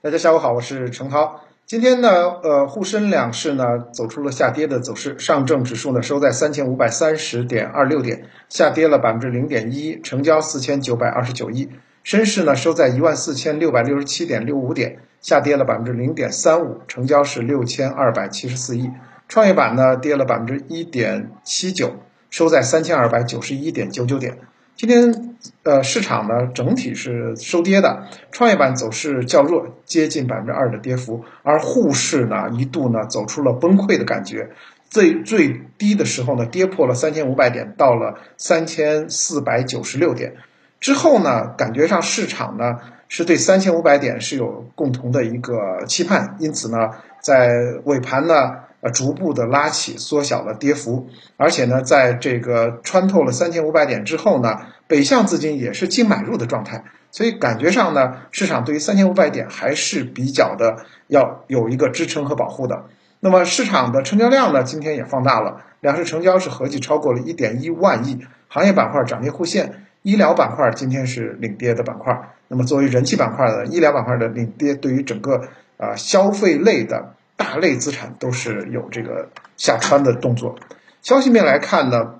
大家下午好，我是程涛。今天呢，呃，沪深两市呢走出了下跌的走势，上证指数呢收在三千五百三十点二六点，下跌了百分之零点一，成交四千九百二十九亿。深市呢收在一万四千六百六十七点六五点，下跌了百分之零点三五，成交是六千二百七十四亿。创业板呢跌了百分之一点七九，收在三千二百九十一点九九点。今天，呃，市场呢整体是收跌的，创业板走势较弱，接近百分之二的跌幅，而沪市呢一度呢走出了崩溃的感觉，最最低的时候呢跌破了三千五百点，到了三千四百九十六点，之后呢感觉上市场呢是对三千五百点是有共同的一个期盼，因此呢在尾盘呢。呃，逐步的拉起，缩小了跌幅，而且呢，在这个穿透了三千五百点之后呢，北向资金也是净买入的状态，所以感觉上呢，市场对于三千五百点还是比较的要有一个支撑和保护的。那么市场的成交量呢，今天也放大了，两市成交是合计超过了一点一万亿，行业板块涨跌互现，医疗板块今天是领跌的板块。那么作为人气板块的医疗板块的领跌，对于整个啊消费类的。大类资产都是有这个下穿的动作。消息面来看呢，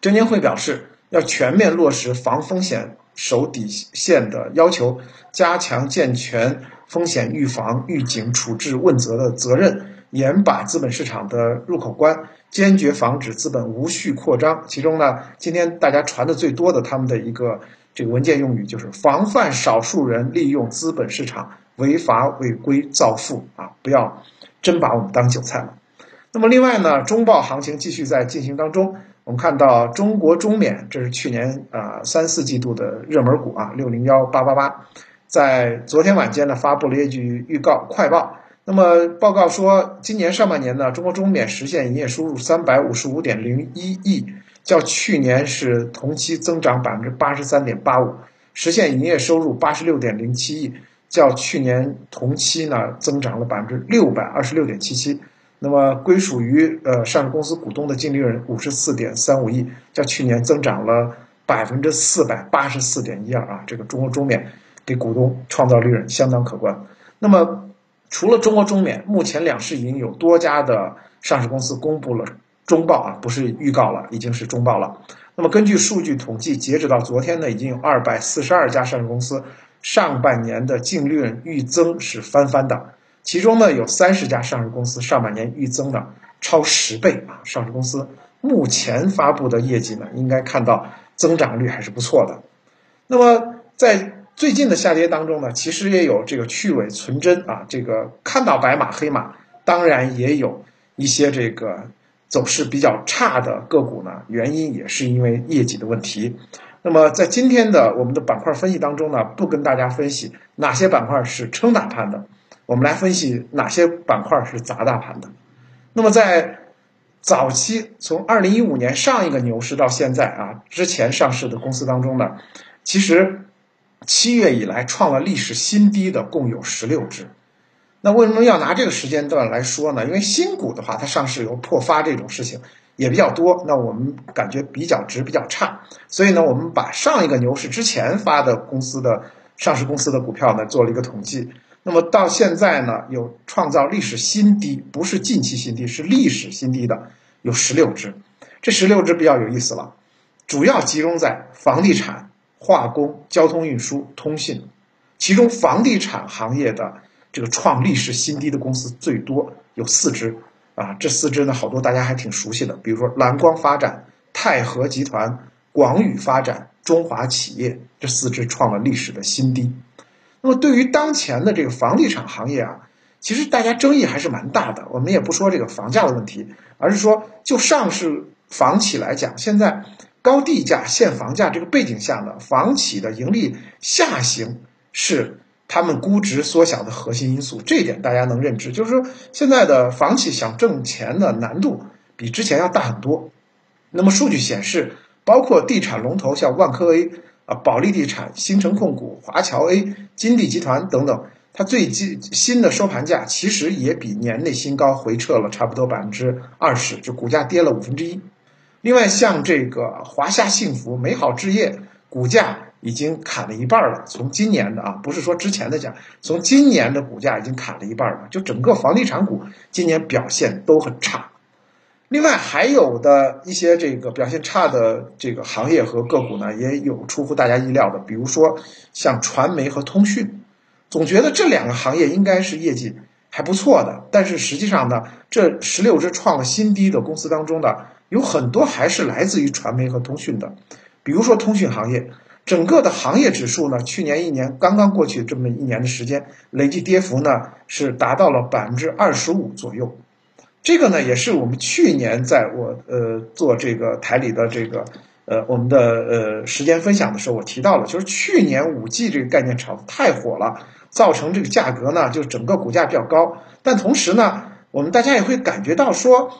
证监会表示要全面落实防风险守底线的要求，加强健全风险预防、预警、处置、问责的责任，严把资本市场的入口关，坚决防止资本无序扩张。其中呢，今天大家传的最多的他们的一个这个文件用语就是防范少数人利用资本市场违法违规造富啊，不要。真把我们当韭菜了。那么另外呢，中报行情继续在进行当中。我们看到中国中免，这是去年啊三四季度的热门股啊，六零幺八八八，在昨天晚间呢发布了业绩预告快报。那么报告说，今年上半年呢，中国中免实现营业收入三百五十五点零一亿，较去年是同期增长百分之八十三点八五，实现营业收入八十六点零七亿。较去年同期呢增长了百分之六百二十六点七七，那么归属于呃上市公司股东的净利润五十四点三五亿，较去年增长了百分之四百八十四点一二啊，这个中国中免给股东创造利润相当可观。那么除了中国中免，目前两市已经有多家的上市公司公布了中报啊，不是预告了，已经是中报了。那么根据数据统计，截止到昨天呢，已经有二百四十二家上市公司。上半年的净利润预增是翻番的，其中呢有三十家上市公司上半年预增的超十倍啊！上市公司目前发布的业绩呢，应该看到增长率还是不错的。那么在最近的下跌当中呢，其实也有这个去伪存真啊，这个看到白马黑马，当然也有一些这个走势比较差的个股呢，原因也是因为业绩的问题。那么在今天的我们的板块分析当中呢，不跟大家分析哪些板块是撑大盘的，我们来分析哪些板块是砸大盘的。那么在早期，从二零一五年上一个牛市到现在啊，之前上市的公司当中呢，其实七月以来创了历史新低的共有十六只。那为什么要拿这个时间段来说呢？因为新股的话，它上市有破发这种事情。也比较多，那我们感觉比较值比较差，所以呢，我们把上一个牛市之前发的公司的上市公司的股票呢做了一个统计，那么到现在呢有创造历史新低，不是近期新低，是历史新低的有十六只，这十六只比较有意思了，主要集中在房地产、化工、交通运输、通信，其中房地产行业的这个创历史新低的公司最多，有四只。啊，这四只呢，好多大家还挺熟悉的，比如说蓝光发展、泰禾集团、广宇发展、中华企业，这四只创了历史的新低。那么对于当前的这个房地产行业啊，其实大家争议还是蛮大的。我们也不说这个房价的问题，而是说就上市房企来讲，现在高地价限房价这个背景下呢，房企的盈利下行是。他们估值缩小的核心因素，这一点大家能认知，就是说现在的房企想挣钱的难度比之前要大很多。那么数据显示，包括地产龙头像万科 A 啊、保利地产、新城控股、华侨 A、金地集团等等，它最近新的收盘价其实也比年内新高回撤了差不多百分之二十，就股价跌了五分之一。另外，像这个华夏幸福、美好置业，股价。已经砍了一半了。从今年的啊，不是说之前的讲，从今年的股价已经砍了一半了。就整个房地产股今年表现都很差。另外还有的一些这个表现差的这个行业和个股呢，也有出乎大家意料的，比如说像传媒和通讯，总觉得这两个行业应该是业绩还不错的，但是实际上呢，这十六只创了新低的公司当中呢有很多还是来自于传媒和通讯的，比如说通讯行业，整个的行业指数呢，去年一年刚刚过去这么一年的时间，累计跌幅呢是达到了百分之二十五左右。这个呢，也是我们去年在我呃做这个台里的这个呃我们的呃时间分享的时候，我提到了，就是去年五 G 这个概念炒的太火了，造成这个价格呢，就整个股价比较高。但同时呢，我们大家也会感觉到说，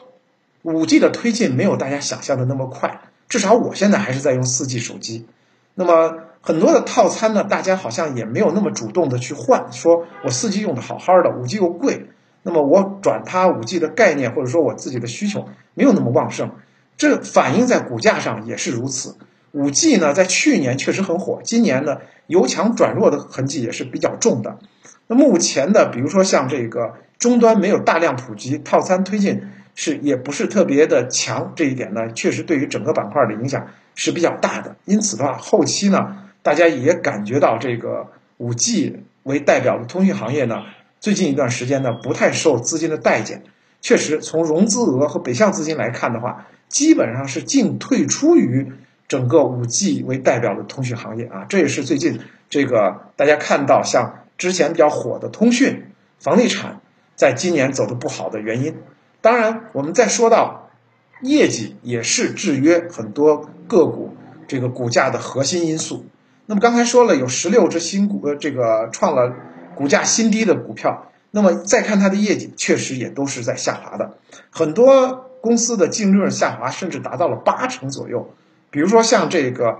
五 G 的推进没有大家想象的那么快。至少我现在还是在用四 G 手机，那么很多的套餐呢，大家好像也没有那么主动的去换，说我四 G 用的好好的，五 G 又贵。那么我转它五 G 的概念，或者说我自己的需求没有那么旺盛，这反映在股价上也是如此。五 G 呢，在去年确实很火，今年呢由强转弱的痕迹也是比较重的。那目前的，比如说像这个终端没有大量普及，套餐推进是也不是特别的强，这一点呢，确实对于整个板块的影响是比较大的。因此的话，后期呢，大家也感觉到这个五 G 为代表的通讯行业呢。最近一段时间呢，不太受资金的待见。确实，从融资额和北向资金来看的话，基本上是净退出于整个五 G 为代表的通讯行业啊。这也是最近这个大家看到像之前比较火的通讯、房地产，在今年走的不好的原因。当然，我们再说到业绩，也是制约很多个股这个股价的核心因素。那么刚才说了，有十六只新股，呃，这个创了。股价新低的股票，那么再看它的业绩，确实也都是在下滑的。很多公司的净利润下滑，甚至达到了八成左右。比如说像这个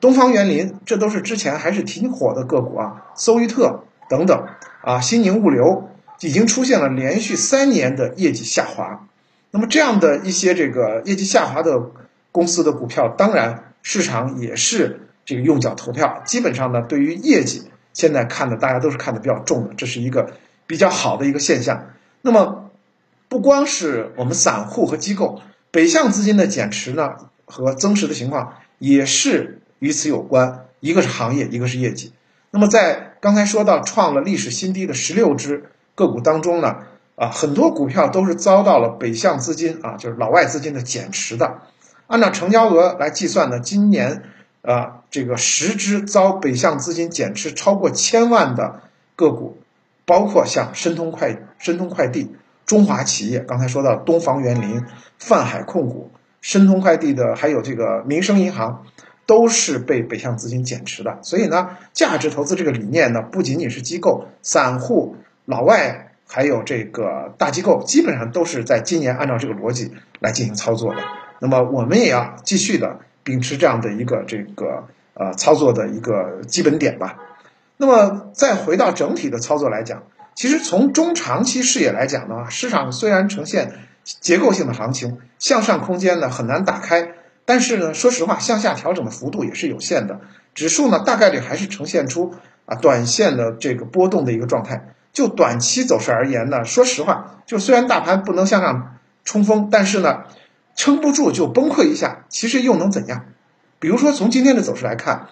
东方园林，这都是之前还是挺火的个股啊。搜于特等等啊，新宁物流已经出现了连续三年的业绩下滑。那么这样的一些这个业绩下滑的公司的股票，当然市场也是这个用脚投票。基本上呢，对于业绩。现在看的大家都是看的比较重的，这是一个比较好的一个现象。那么，不光是我们散户和机构，北向资金的减持呢和增持的情况也是与此有关。一个是行业，一个是业绩。那么在刚才说到创了历史新低的十六只个股当中呢，啊，很多股票都是遭到了北向资金啊，就是老外资金的减持的。按照成交额来计算呢，今年。啊，这个十只遭北向资金减持超过千万的个股，包括像申通快、申通快递、中华企业，刚才说到东方园林、泛海控股、申通快递的，还有这个民生银行，都是被北向资金减持的。所以呢，价值投资这个理念呢，不仅仅是机构、散户、老外，还有这个大机构，基本上都是在今年按照这个逻辑来进行操作的。那么我们也要继续的。秉持这样的一个这个呃操作的一个基本点吧。那么再回到整体的操作来讲，其实从中长期视野来讲的话，市场虽然呈现结构性的行情，向上空间呢很难打开，但是呢，说实话，向下调整的幅度也是有限的。指数呢大概率还是呈现出啊短线的这个波动的一个状态。就短期走势而言呢，说实话，就虽然大盘不能向上冲锋，但是呢。撑不住就崩溃一下，其实又能怎样？比如说从今天的走势来看，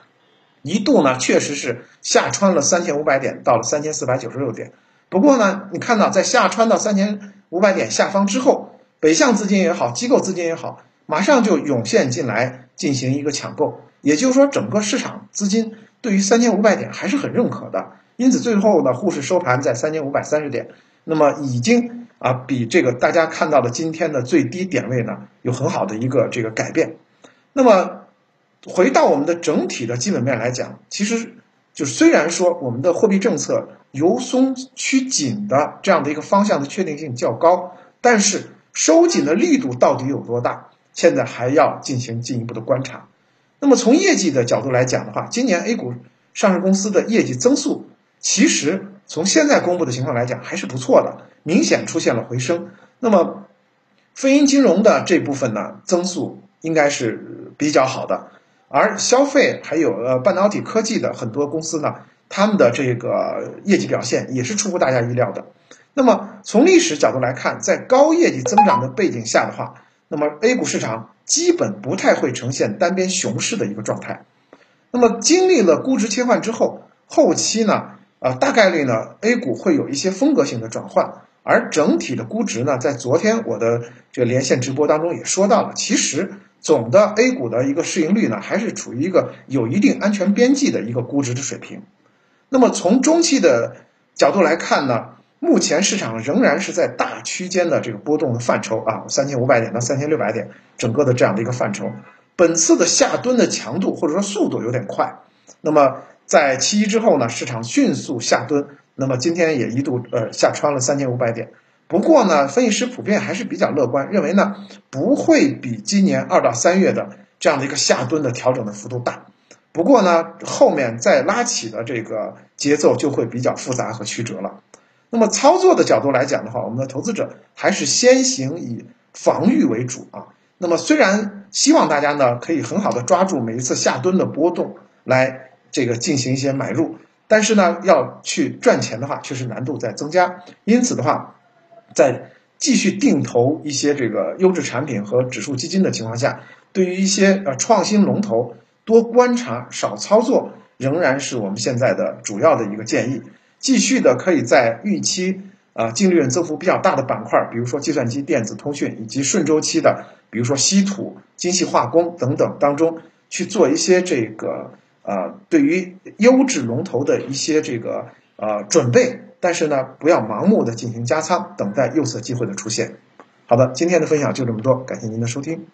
一度呢确实是下穿了三千五百点，到了三千四百九十六点。不过呢，你看到在下穿到三千五百点下方之后，北向资金也好，机构资金也好，马上就涌现进来进行一个抢购。也就是说，整个市场资金对于三千五百点还是很认可的。因此最后呢，沪市收盘在三千五百三十点，那么已经。啊，比这个大家看到的今天的最低点位呢，有很好的一个这个改变。那么，回到我们的整体的基本面来讲，其实就虽然说我们的货币政策由松趋紧的这样的一个方向的确定性较高，但是收紧的力度到底有多大，现在还要进行进一步的观察。那么从业绩的角度来讲的话，今年 A 股上市公司的业绩增速，其实从现在公布的情况来讲还是不错的。明显出现了回升，那么非银金融的这部分呢，增速应该是比较好的。而消费还有呃半导体科技的很多公司呢，他们的这个业绩表现也是出乎大家意料的。那么从历史角度来看，在高业绩增长的背景下的话，那么 A 股市场基本不太会呈现单边熊市的一个状态。那么经历了估值切换之后，后期呢，呃，大概率呢，A 股会有一些风格性的转换。而整体的估值呢，在昨天我的这个连线直播当中也说到了，其实总的 A 股的一个市盈率呢，还是处于一个有一定安全边际的一个估值的水平。那么从中期的角度来看呢，目前市场仍然是在大区间的这个波动的范畴啊，三千五百点到三千六百点，整个的这样的一个范畴。本次的下蹲的强度或者说速度有点快，那么在七一之后呢，市场迅速下蹲。那么今天也一度呃下穿了三千五百点，不过呢，分析师普遍还是比较乐观，认为呢不会比今年二到三月的这样的一个下蹲的调整的幅度大。不过呢，后面再拉起的这个节奏就会比较复杂和曲折了。那么操作的角度来讲的话，我们的投资者还是先行以防御为主啊。那么虽然希望大家呢可以很好的抓住每一次下蹲的波动来这个进行一些买入。但是呢，要去赚钱的话，确实难度在增加。因此的话，在继续定投一些这个优质产品和指数基金的情况下，对于一些呃创新龙头，多观察少操作，仍然是我们现在的主要的一个建议。继续的可以在预期啊净利润增幅比较大的板块，比如说计算机、电子、通讯，以及顺周期的，比如说稀土、精细化工等等当中去做一些这个。啊，对于优质龙头的一些这个呃准备，但是呢，不要盲目的进行加仓，等待右侧机会的出现。好的，今天的分享就这么多，感谢您的收听。